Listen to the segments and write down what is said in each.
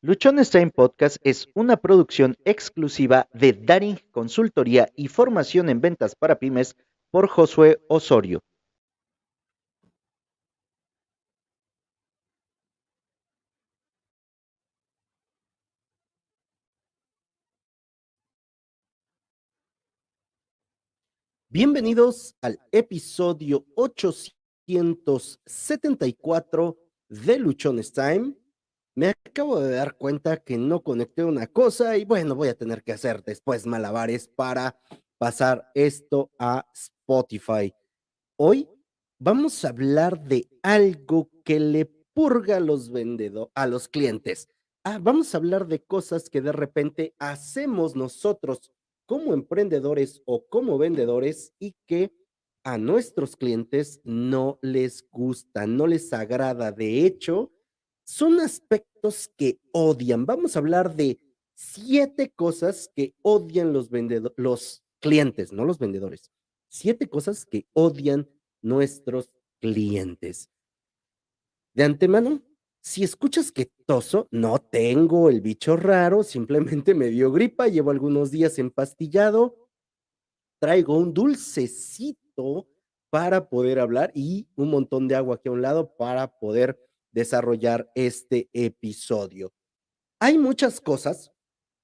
Luchones Time Podcast es una producción exclusiva de Daring Consultoría y Formación en Ventas para Pymes por Josué Osorio. Bienvenidos al episodio 874 de Luchones Time. Me acabo de dar cuenta que no conecté una cosa y bueno, voy a tener que hacer después malabares para pasar esto a Spotify. Hoy vamos a hablar de algo que le purga a los vendedores, a los clientes. Ah, vamos a hablar de cosas que de repente hacemos nosotros como emprendedores o como vendedores y que a nuestros clientes no les gusta, no les agrada. De hecho, son aspectos que odian. Vamos a hablar de siete cosas que odian los los clientes, no los vendedores. Siete cosas que odian nuestros clientes. De antemano, si escuchas que toso, no tengo el bicho raro, simplemente me dio gripa, llevo algunos días empastillado, traigo un dulcecito para poder hablar y un montón de agua aquí a un lado para poder desarrollar este episodio. Hay muchas cosas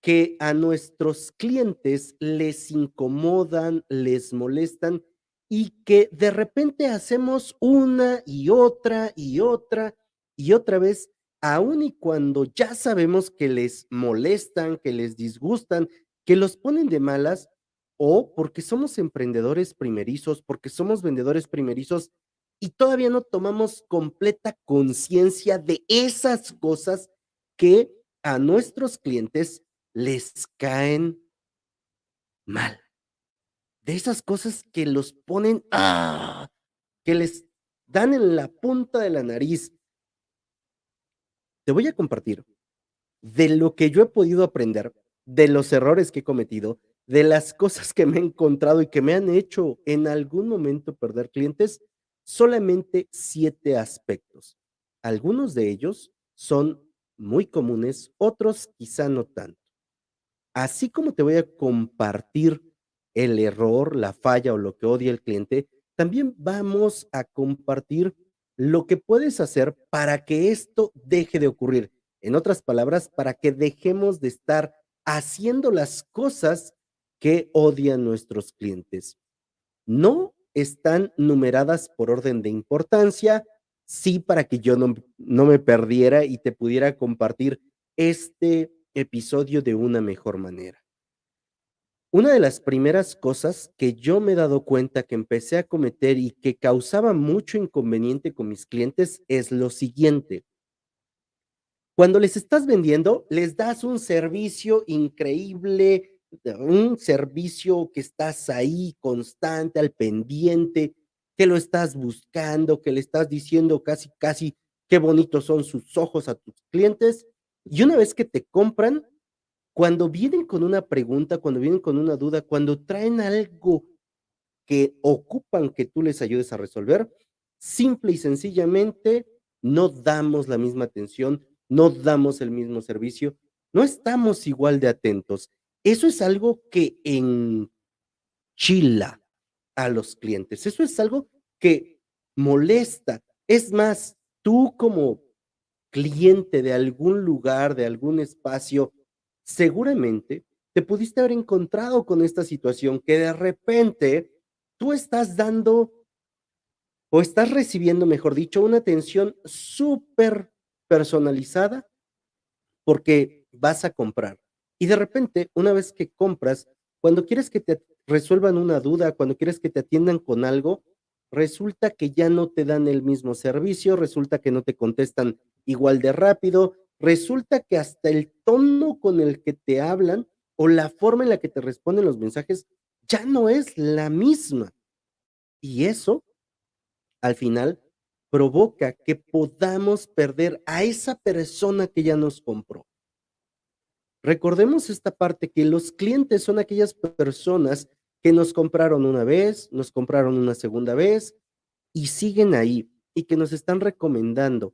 que a nuestros clientes les incomodan, les molestan y que de repente hacemos una y otra y otra y otra vez, aun y cuando ya sabemos que les molestan, que les disgustan, que los ponen de malas, o porque somos emprendedores primerizos, porque somos vendedores primerizos y todavía no tomamos completa conciencia de esas cosas que a nuestros clientes les caen mal. De esas cosas que los ponen, ¡ah! que les dan en la punta de la nariz, te voy a compartir de lo que yo he podido aprender, de los errores que he cometido, de las cosas que me he encontrado y que me han hecho en algún momento perder clientes, solamente siete aspectos. Algunos de ellos son muy comunes, otros quizá no tanto. Así como te voy a compartir el error, la falla o lo que odia el cliente, también vamos a compartir lo que puedes hacer para que esto deje de ocurrir. En otras palabras, para que dejemos de estar haciendo las cosas que odian nuestros clientes. No están numeradas por orden de importancia, sí para que yo no, no me perdiera y te pudiera compartir este episodio de una mejor manera. Una de las primeras cosas que yo me he dado cuenta que empecé a cometer y que causaba mucho inconveniente con mis clientes es lo siguiente. Cuando les estás vendiendo, les das un servicio increíble, un servicio que estás ahí constante, al pendiente, que lo estás buscando, que le estás diciendo casi, casi qué bonitos son sus ojos a tus clientes. Y una vez que te compran, cuando vienen con una pregunta, cuando vienen con una duda, cuando traen algo que ocupan que tú les ayudes a resolver, simple y sencillamente no damos la misma atención, no damos el mismo servicio, no estamos igual de atentos. Eso es algo que enchila a los clientes, eso es algo que molesta. Es más, tú como cliente de algún lugar, de algún espacio, seguramente te pudiste haber encontrado con esta situación que de repente tú estás dando o estás recibiendo, mejor dicho, una atención súper personalizada porque vas a comprar. Y de repente, una vez que compras, cuando quieres que te resuelvan una duda, cuando quieres que te atiendan con algo, resulta que ya no te dan el mismo servicio, resulta que no te contestan igual de rápido, resulta que hasta el tono con el que te hablan o la forma en la que te responden los mensajes ya no es la misma. Y eso, al final, provoca que podamos perder a esa persona que ya nos compró. Recordemos esta parte que los clientes son aquellas personas que nos compraron una vez, nos compraron una segunda vez y siguen ahí y que nos están recomendando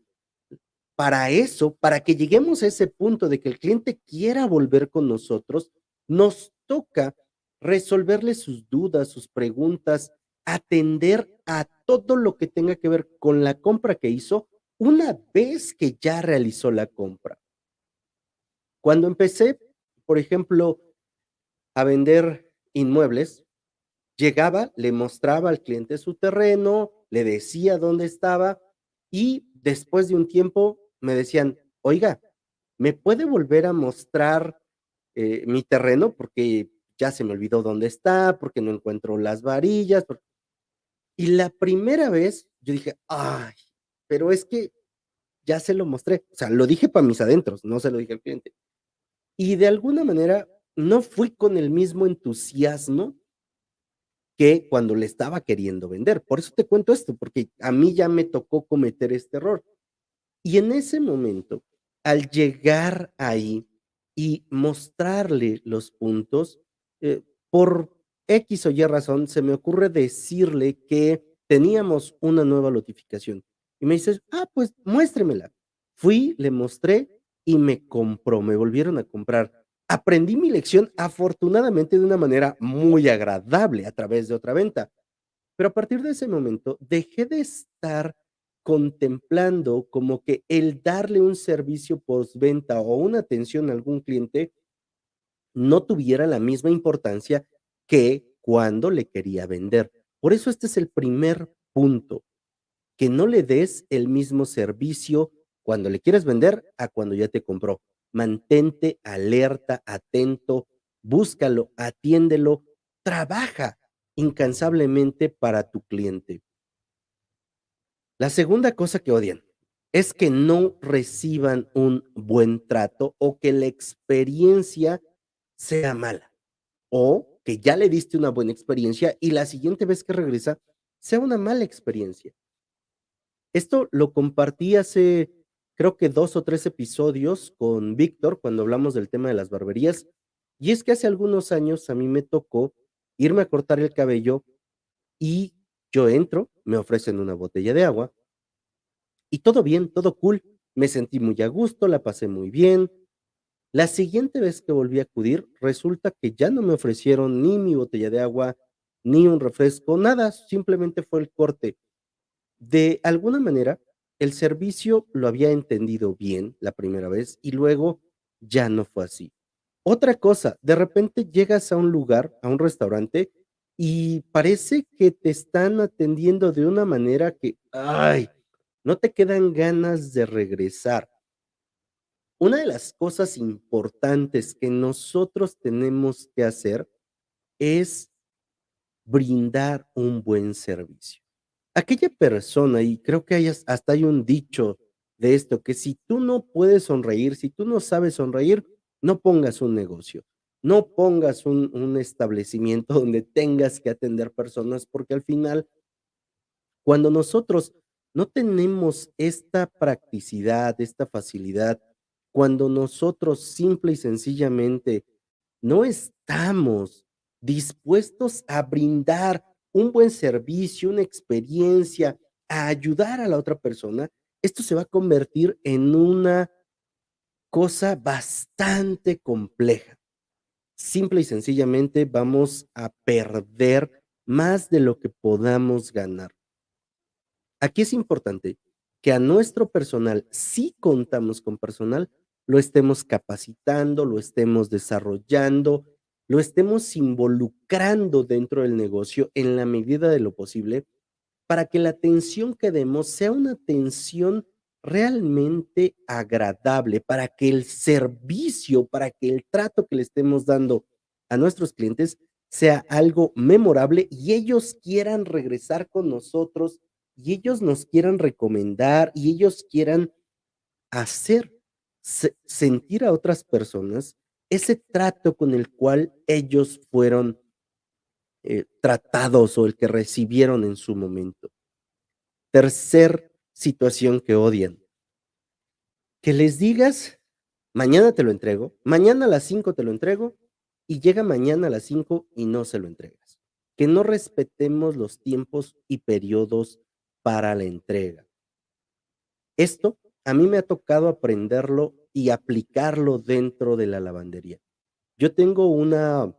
para eso, para que lleguemos a ese punto de que el cliente quiera volver con nosotros, nos toca resolverle sus dudas, sus preguntas, atender a todo lo que tenga que ver con la compra que hizo una vez que ya realizó la compra. Cuando empecé, por ejemplo, a vender inmuebles, llegaba, le mostraba al cliente su terreno, le decía dónde estaba y después de un tiempo me decían, oiga, ¿me puede volver a mostrar eh, mi terreno? Porque ya se me olvidó dónde está, porque no encuentro las varillas. Y la primera vez yo dije, ay, pero es que ya se lo mostré. O sea, lo dije para mis adentros, no se lo dije al cliente. Y de alguna manera no fui con el mismo entusiasmo que cuando le estaba queriendo vender. Por eso te cuento esto, porque a mí ya me tocó cometer este error. Y en ese momento, al llegar ahí y mostrarle los puntos, eh, por X o Y razón, se me ocurre decirle que teníamos una nueva notificación. Y me dices, ah, pues muéstremela. Fui, le mostré y me compró, me volvieron a comprar. Aprendí mi lección afortunadamente de una manera muy agradable a través de otra venta. Pero a partir de ese momento dejé de estar contemplando como que el darle un servicio postventa o una atención a algún cliente no tuviera la misma importancia que cuando le quería vender. Por eso este es el primer punto, que no le des el mismo servicio cuando le quieres vender a cuando ya te compró. Mantente alerta, atento, búscalo, atiéndelo, trabaja incansablemente para tu cliente. La segunda cosa que odian es que no reciban un buen trato o que la experiencia sea mala o que ya le diste una buena experiencia y la siguiente vez que regresa sea una mala experiencia. Esto lo compartí hace creo que dos o tres episodios con Víctor cuando hablamos del tema de las barberías y es que hace algunos años a mí me tocó irme a cortar el cabello y yo entro, me ofrecen una botella de agua y todo bien, todo cool. Me sentí muy a gusto, la pasé muy bien. La siguiente vez que volví a acudir, resulta que ya no me ofrecieron ni mi botella de agua, ni un refresco, nada, simplemente fue el corte. De alguna manera, el servicio lo había entendido bien la primera vez y luego ya no fue así. Otra cosa, de repente llegas a un lugar, a un restaurante, y parece que te están atendiendo de una manera que, ay, no te quedan ganas de regresar. Una de las cosas importantes que nosotros tenemos que hacer es brindar un buen servicio. Aquella persona, y creo que hay, hasta hay un dicho de esto, que si tú no puedes sonreír, si tú no sabes sonreír, no pongas un negocio no pongas un, establecimiento donde tengas que atender personas, porque al final, cuando nosotros no tenemos esta practicidad, esta facilidad, cuando nosotros simple y sencillamente no estamos dispuestos a brindar un buen servicio, una experiencia, a ayudar a la otra persona, esto se va a convertir en una cosa bastante compleja simple y sencillamente vamos a perder más de lo que podamos ganar. Aquí es importante que a nuestro personal, si contamos con personal, lo estemos capacitando, lo estemos desarrollando, lo estemos involucrando dentro del negocio en la medida de lo posible para que la atención que demos sea una atención realmente agradable, para que el servicio, para que el trato que le estemos dando a nuestros clientes sea algo memorable y ellos quieran regresar con nosotros y ellos nos quieran recomendar y ellos quieran hacer sentir a otras personas ese trato con el cual ellos fueron eh, tratados o el que recibieron en su momento. Tercer situación que odian. Que les digas, mañana te lo entrego, mañana a las 5 te lo entrego, y llega mañana a las 5 y no se lo entregas. Que no respetemos los tiempos y periodos para la entrega. Esto a mí me ha tocado aprenderlo y aplicarlo dentro de la lavandería. Yo tengo una,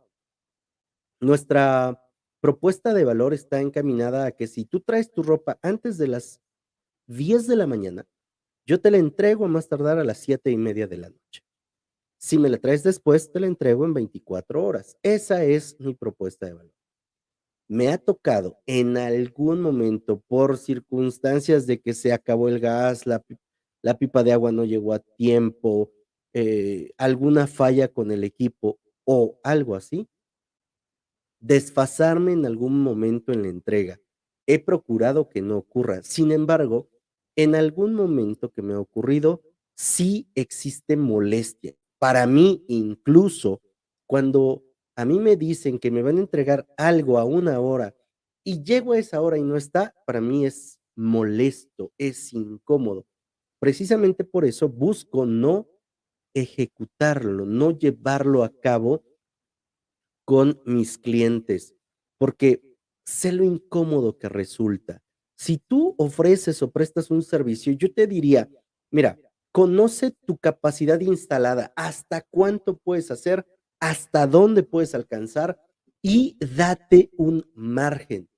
nuestra propuesta de valor está encaminada a que si tú traes tu ropa antes de las 10 de la mañana, yo te la entrego a más tardar a las siete y media de la noche. Si me la traes después, te la entrego en 24 horas. Esa es mi propuesta de valor. Me ha tocado en algún momento, por circunstancias de que se acabó el gas, la, la pipa de agua no llegó a tiempo, eh, alguna falla con el equipo o algo así, desfasarme en algún momento en la entrega. He procurado que no ocurra. Sin embargo, en algún momento que me ha ocurrido, sí existe molestia. Para mí, incluso cuando a mí me dicen que me van a entregar algo a una hora y llego a esa hora y no está, para mí es molesto, es incómodo. Precisamente por eso busco no ejecutarlo, no llevarlo a cabo con mis clientes, porque sé lo incómodo que resulta. Si tú ofreces o prestas un servicio, yo te diría, mira, conoce tu capacidad instalada, hasta cuánto puedes hacer, hasta dónde puedes alcanzar y date un margen.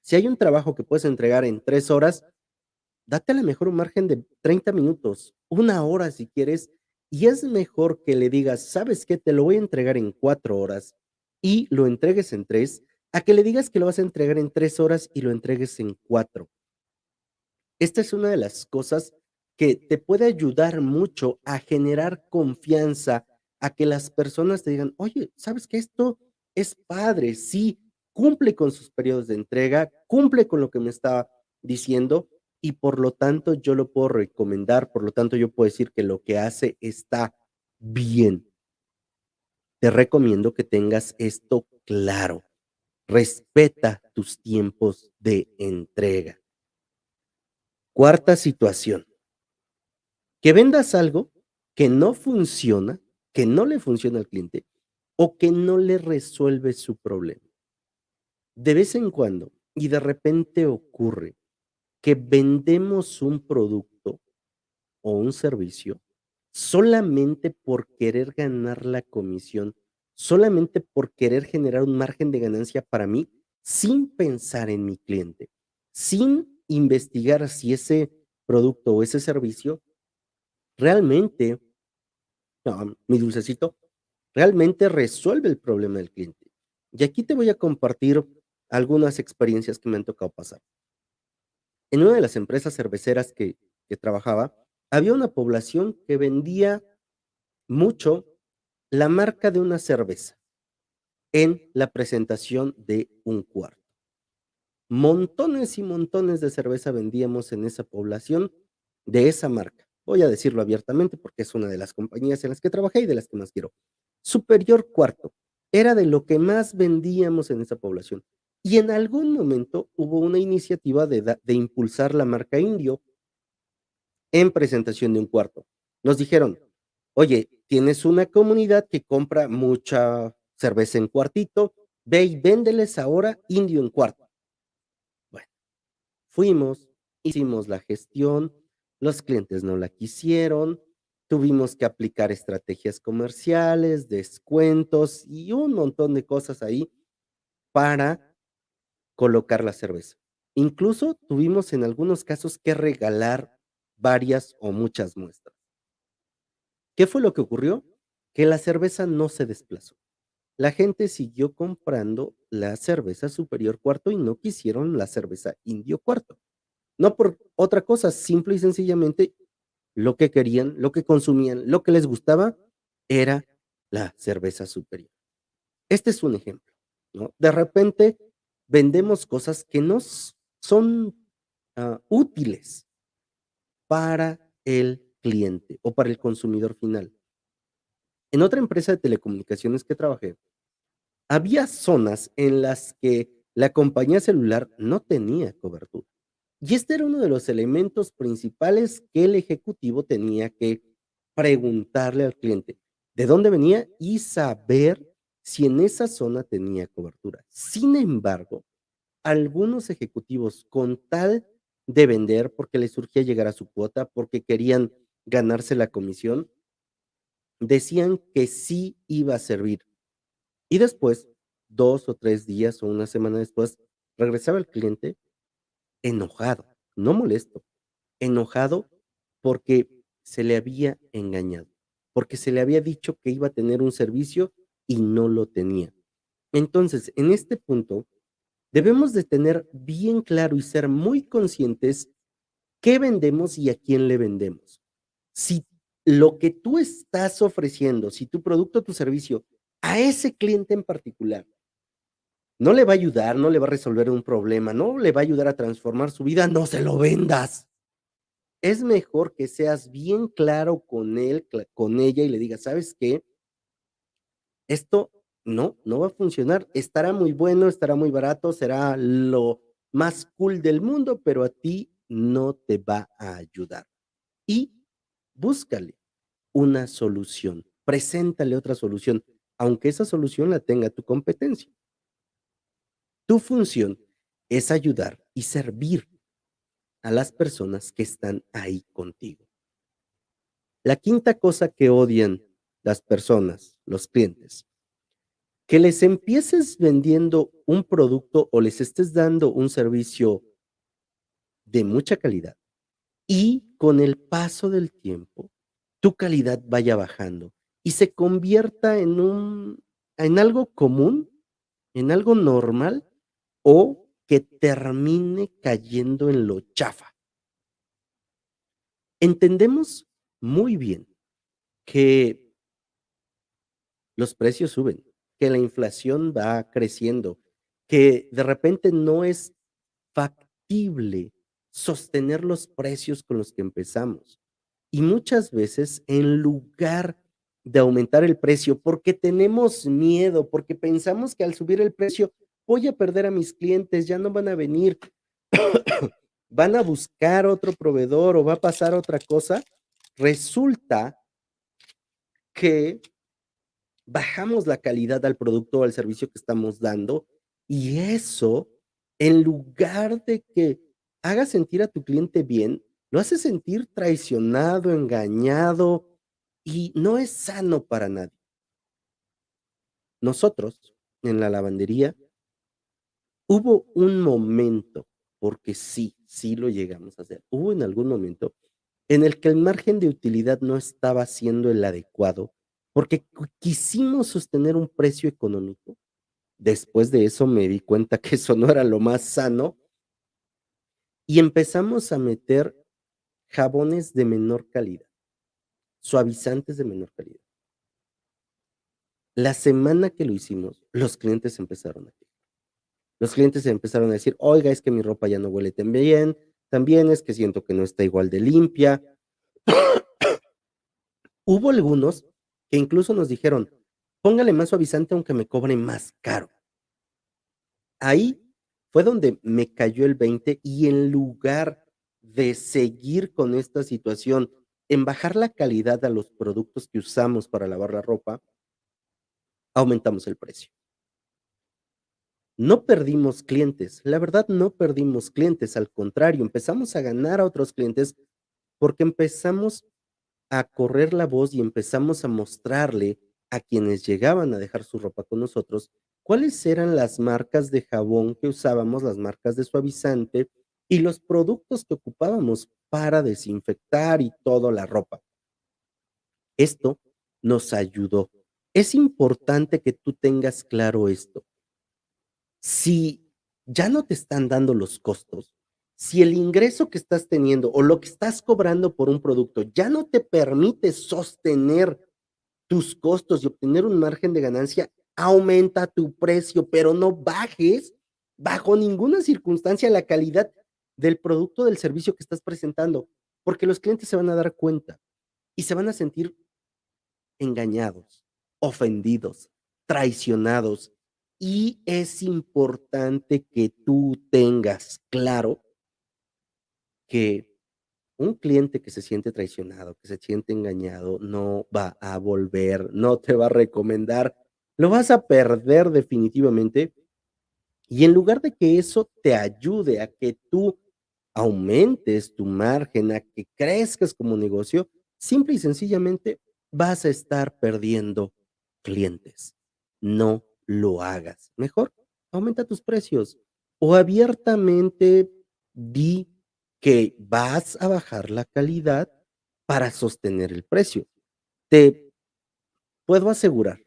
Si hay un trabajo que puedes entregar en tres horas, date a lo mejor un margen de 30 minutos, una hora si quieres, y es mejor que le digas, sabes qué, te lo voy a entregar en cuatro horas y lo entregues en tres, a que le digas que lo vas a entregar en tres horas y lo entregues en cuatro. Esta es una de las cosas que te puede ayudar mucho a generar confianza, a que las personas te digan, oye, ¿sabes que esto es padre? Sí, cumple con sus periodos de entrega, cumple con lo que me estaba diciendo y por lo tanto yo lo puedo recomendar, por lo tanto yo puedo decir que lo que hace está bien. Te recomiendo que tengas esto claro. Respeta tus tiempos de entrega. Cuarta situación. Que vendas algo que no funciona, que no le funciona al cliente o que no le resuelve su problema. De vez en cuando, y de repente ocurre, que vendemos un producto o un servicio solamente por querer ganar la comisión solamente por querer generar un margen de ganancia para mí sin pensar en mi cliente, sin investigar si ese producto o ese servicio realmente, mi dulcecito, realmente resuelve el problema del cliente. Y aquí te voy a compartir algunas experiencias que me han tocado pasar. En una de las empresas cerveceras que, trabajaba, había una población que vendía mucho la marca de una cerveza en la presentación de un cuarto. Montones y montones de cerveza vendíamos en esa población de esa marca. Voy a decirlo abiertamente porque es una de las compañías en las que trabajé y de las que más quiero. Superior Cuarto era de lo que más vendíamos en esa población. Y en algún momento hubo una iniciativa de, impulsar la marca indio en presentación de un cuarto. Nos dijeron, oye, tienes una comunidad que compra mucha cerveza en cuartito, ve y véndeles ahora indio en cuarto. Bueno, fuimos, hicimos la gestión, los clientes no la quisieron, tuvimos que aplicar estrategias comerciales, descuentos y un montón de cosas ahí para colocar la cerveza. Incluso tuvimos en algunos casos que regalar varias o muchas muestras. ¿Qué fue lo que ocurrió? Que la cerveza no se desplazó. La gente siguió comprando la cerveza superior cuarto y no quisieron la cerveza indio cuarto. No por otra cosa, simple y sencillamente lo que querían, lo que consumían, lo que les gustaba era la cerveza superior. Este es un ejemplo. ¿no? De repente vendemos cosas que no son uh, útiles para el cliente o para el consumidor final. En otra empresa de telecomunicaciones que trabajé, había zonas en las que la compañía celular no tenía cobertura. Y este era uno de los elementos principales que el ejecutivo tenía que preguntarle al cliente de dónde venía y saber si en esa zona tenía cobertura. Sin embargo, algunos ejecutivos con tal de vender, porque les surgía llegar a su cuota, porque querían ganarse la comisión, decían que sí iba a servir. Y después, dos o tres días o una semana después, regresaba el cliente enojado, no molesto, enojado porque se le había engañado, porque se le había dicho que iba a tener un servicio y no lo tenía. Entonces, en este punto, debemos de tener bien claro y ser muy conscientes qué vendemos y a quién le vendemos. Si lo que tú estás ofreciendo, si tu producto o tu servicio a ese cliente en particular no le va a ayudar, no le va a resolver un problema, no le va a ayudar a transformar su vida, no se lo vendas. Es mejor que seas bien claro con él, con ella y le digas, ¿sabes qué? Esto no, no va a funcionar. Estará muy bueno, estará muy barato, será lo más cool del mundo, pero a ti no te va a ayudar. Y búscale una solución, preséntale otra solución, aunque esa solución la tenga tu competencia. Tu función es ayudar y servir a las personas que están ahí contigo. La quinta cosa que odian las personas, los clientes, que les empieces vendiendo un producto o les estés dando un servicio de mucha calidad y con el paso del tiempo tu calidad vaya bajando y se convierta en un en algo común, en algo normal o que termine cayendo en lo chafa. Entendemos muy bien que los precios suben, que la inflación va creciendo, que de repente no es factible sostener los precios con los que empezamos. Y muchas veces, en lugar de aumentar el precio, porque tenemos miedo, porque pensamos que al subir el precio voy a perder a mis clientes, ya no van a venir, van a buscar otro proveedor o va a pasar otra cosa, resulta que bajamos la calidad al producto o al servicio que estamos dando y eso, en lugar de que haga sentir a tu cliente bien, lo hace sentir traicionado, engañado y no es sano para nadie. Nosotros, en la lavandería, hubo un momento, porque sí, sí lo llegamos a hacer, hubo en algún momento en el que el margen de utilidad no estaba siendo el adecuado, porque quisimos sostener un precio económico. Después de eso me di cuenta que eso no era lo más sano y empezamos a meter jabones de menor calidad, suavizantes de menor calidad. La semana que lo hicimos, los clientes empezaron a. Los clientes empezaron a decir, oiga, es que mi ropa ya no huele tan bien, también es que siento que no está igual de limpia. Hubo algunos que incluso nos dijeron, póngale más suavizante aunque me cobre más caro. Ahí fue donde me cayó el 20 y en lugar de seguir con esta situación, en bajar la calidad a los productos que usamos para lavar la ropa, aumentamos el precio. No perdimos clientes, la verdad no perdimos clientes, al contrario, empezamos a ganar a otros clientes porque empezamos a correr la voz y empezamos a mostrarle a quienes llegaban a dejar su ropa con nosotros cuáles eran las marcas de jabón que usábamos, las marcas de suavizante y los productos que ocupábamos para desinfectar y toda la ropa. Esto nos ayudó. Es importante que tú tengas claro esto. Si ya no te están dando los costos, si el ingreso que estás teniendo o lo que estás cobrando por un producto ya no te permite sostener tus costos y obtener un margen de ganancia, aumenta tu precio, pero no bajes bajo ninguna circunstancia la calidad del producto, del servicio que estás presentando, porque los clientes se van a dar cuenta y se van a sentir engañados, ofendidos, traicionados. Y es importante que tú tengas claro que un cliente que se siente traicionado, que se siente engañado, no va a volver, no te va a recomendar, lo vas a perder definitivamente. Y en lugar de que eso te ayude a que tú aumentes tu margen, a que crezcas como negocio, simple y sencillamente vas a estar perdiendo clientes. No lo hagas. Mejor, aumenta tus precios o abiertamente di que vas a bajar la calidad para sostener el precio. Te puedo asegurar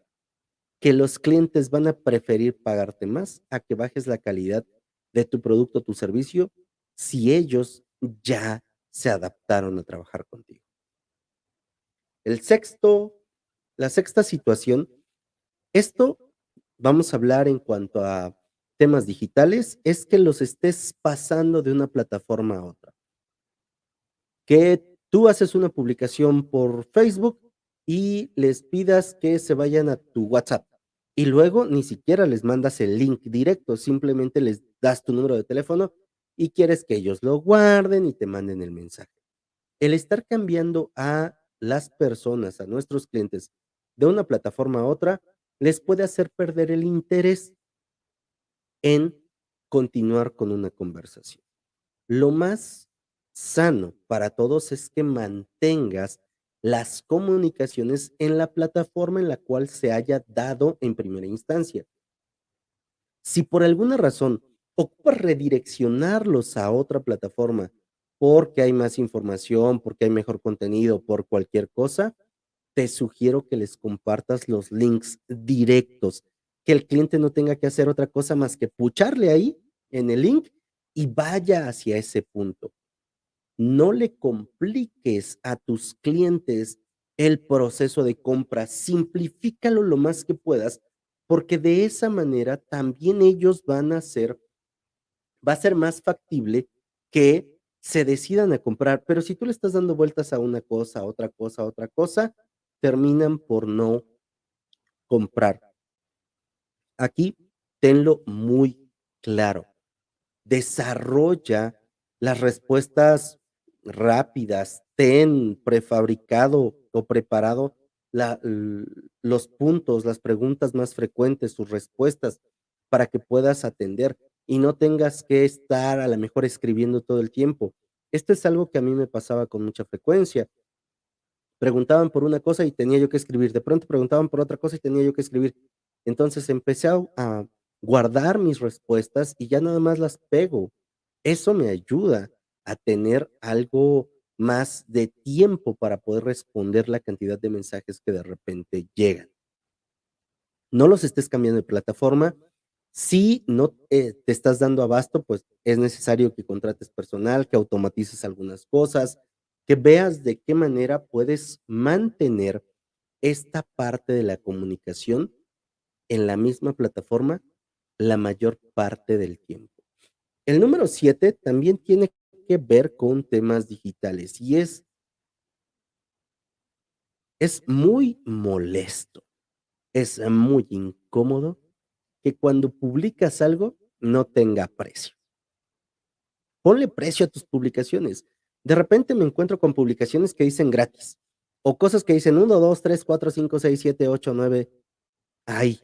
que los clientes van a preferir pagarte más a que bajes la calidad de tu producto o tu servicio si ellos ya se adaptaron a trabajar contigo. El sexto, la sexta situación, esto vamos a hablar en cuanto a temas digitales, es que los estés pasando de una plataforma a otra. Que tú haces una publicación por Facebook y les pidas que se vayan a tu WhatsApp. Y luego ni siquiera les mandas el link directo, simplemente les das tu número de teléfono y quieres que ellos lo guarden y te manden el mensaje. El estar cambiando a las personas, a nuestros clientes, de una plataforma a otra, les puede hacer perder el interés en continuar con una conversación. Lo más sano para todos es que mantengas las comunicaciones en la plataforma en la cual se haya dado en primera instancia. Si por alguna razón ocupas redireccionarlos a otra plataforma porque hay más información, porque hay mejor contenido, por cualquier cosa, te sugiero que les compartas los links directos, que el cliente no tenga que hacer otra cosa más que pucharle ahí en el link y vaya hacia ese punto. No le compliques a tus clientes el proceso de compra, simplifícalo lo más que puedas, porque de esa manera también ellos van a ser, va a ser más factible que se decidan a comprar, pero si tú le estás dando vueltas a una cosa, a otra cosa, a otra cosa, terminan por no comprar. Aquí tenlo muy claro. Desarrolla las respuestas rápidas, ten prefabricado o preparado los puntos, las preguntas más frecuentes, sus respuestas, para que puedas atender y no tengas que estar a lo mejor escribiendo todo el tiempo. Esto es algo que a mí me pasaba con mucha frecuencia. Preguntaban por una cosa y tenía yo que escribir. De pronto preguntaban por otra cosa y tenía yo que escribir. Entonces empecé a guardar mis respuestas y ya nada más las pego. Eso me ayuda a tener algo más de tiempo para poder responder la cantidad de mensajes que de repente llegan. No los estés cambiando de plataforma. Si no eh, te estás dando abasto, pues es necesario que contrates personal, que automatices algunas cosas, que veas de qué manera puedes mantener esta parte de la comunicación en la misma plataforma la mayor parte del tiempo. El número siete también tiene que ver con temas digitales y es, es muy molesto, es muy incómodo que cuando publicas algo no tenga precio. Ponle precio a tus publicaciones. De repente me encuentro con publicaciones que dicen gratis o cosas que dicen 1, 2, 3, 4, 5, 6, 7, 8, 9. Ay,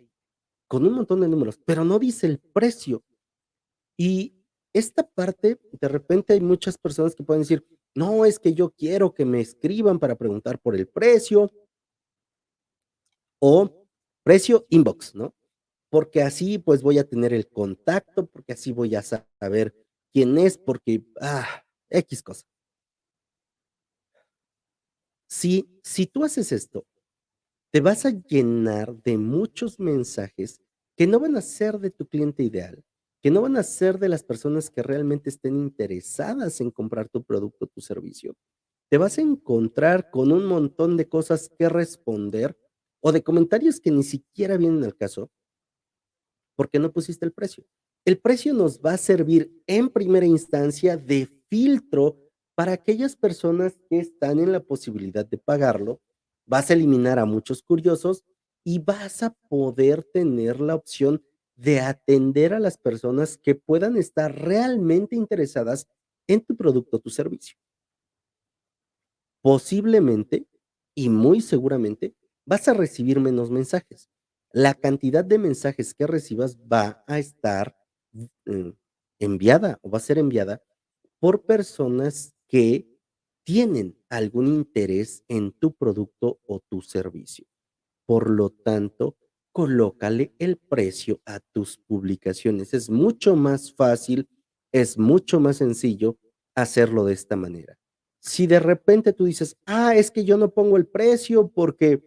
con un montón de números, pero no dice el precio. Y esta parte, de repente hay muchas personas que pueden decir, no, es que yo quiero que me escriban para preguntar por el precio o precio inbox, ¿no? Porque así pues voy a tener el contacto, porque así voy a saber quién es, porque, ah, X cosa. Si, si tú haces esto, te vas a llenar de muchos mensajes que no van a ser de tu cliente ideal, que no van a ser de las personas que realmente estén interesadas en comprar tu producto o tu servicio. Te vas a encontrar con un montón de cosas que responder o de comentarios que ni siquiera vienen al caso porque no pusiste el precio. El precio nos va a servir en primera instancia de filtro para aquellas personas que están en la posibilidad de pagarlo. Vas a eliminar a muchos curiosos y vas a poder tener la opción de atender a las personas que puedan estar realmente interesadas en tu producto o tu servicio. Posiblemente y muy seguramente vas a recibir menos mensajes. La cantidad de mensajes que recibas va a estar mm, enviada o va a ser enviada por personas que tienen algún interés en tu producto o tu servicio. Por lo tanto, colócale el precio a tus publicaciones. Es mucho más fácil, es mucho más sencillo hacerlo de esta manera. Si de repente tú dices, ah, es que yo no pongo el precio porque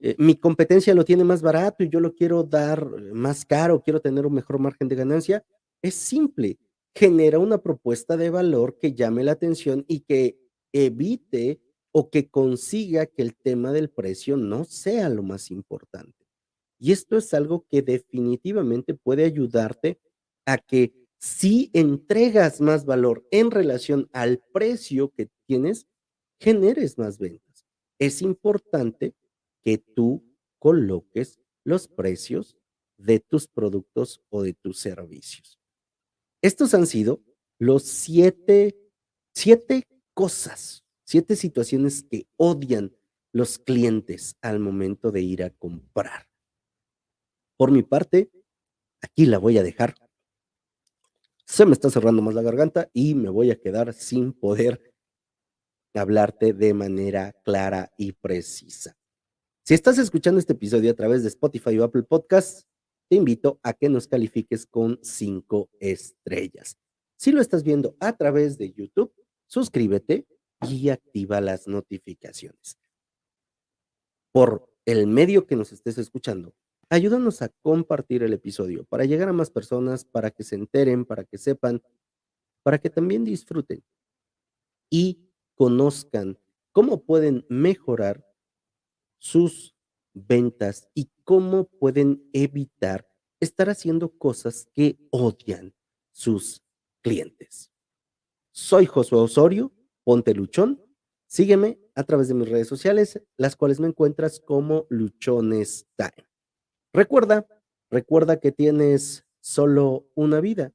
eh, mi competencia lo tiene más barato y yo lo quiero dar más caro, quiero tener un mejor margen de ganancia, es simple. Genera una propuesta de valor que llame la atención y que evite o que consiga que el tema del precio no sea lo más importante. Y esto es algo que definitivamente puede ayudarte a que si entregas más valor en relación al precio que tienes, generes más ventas. Es importante que tú coloques los precios de tus productos o de tus servicios. Estos han sido los siete, siete cosas Siete situaciones que odian los clientes al momento de ir a comprar. Por mi parte, aquí la voy a dejar. Se me está cerrando más la garganta y me voy a quedar sin poder hablarte de manera clara y precisa. Si estás escuchando este episodio a través de Spotify o Apple Podcasts, te invito a que nos califiques con cinco estrellas. Si lo estás viendo a través de YouTube, suscríbete y activa las notificaciones. Por el medio que nos estés escuchando, ayúdanos a compartir el episodio para llegar a más personas, para que se enteren, para que sepan, para que también disfruten y conozcan cómo pueden mejorar sus ventas y cómo pueden evitar estar haciendo cosas que odian sus clientes. Soy Josué Osorio Ponte Luchón. Sígueme a través de mis redes sociales, las cuales me encuentras como Luchones Time. Recuerda, recuerda que tienes solo una vida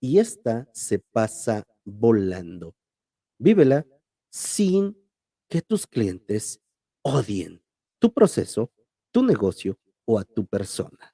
y esta se pasa volando. Vívela sin que tus clientes odien tu proceso, tu negocio o a tu persona.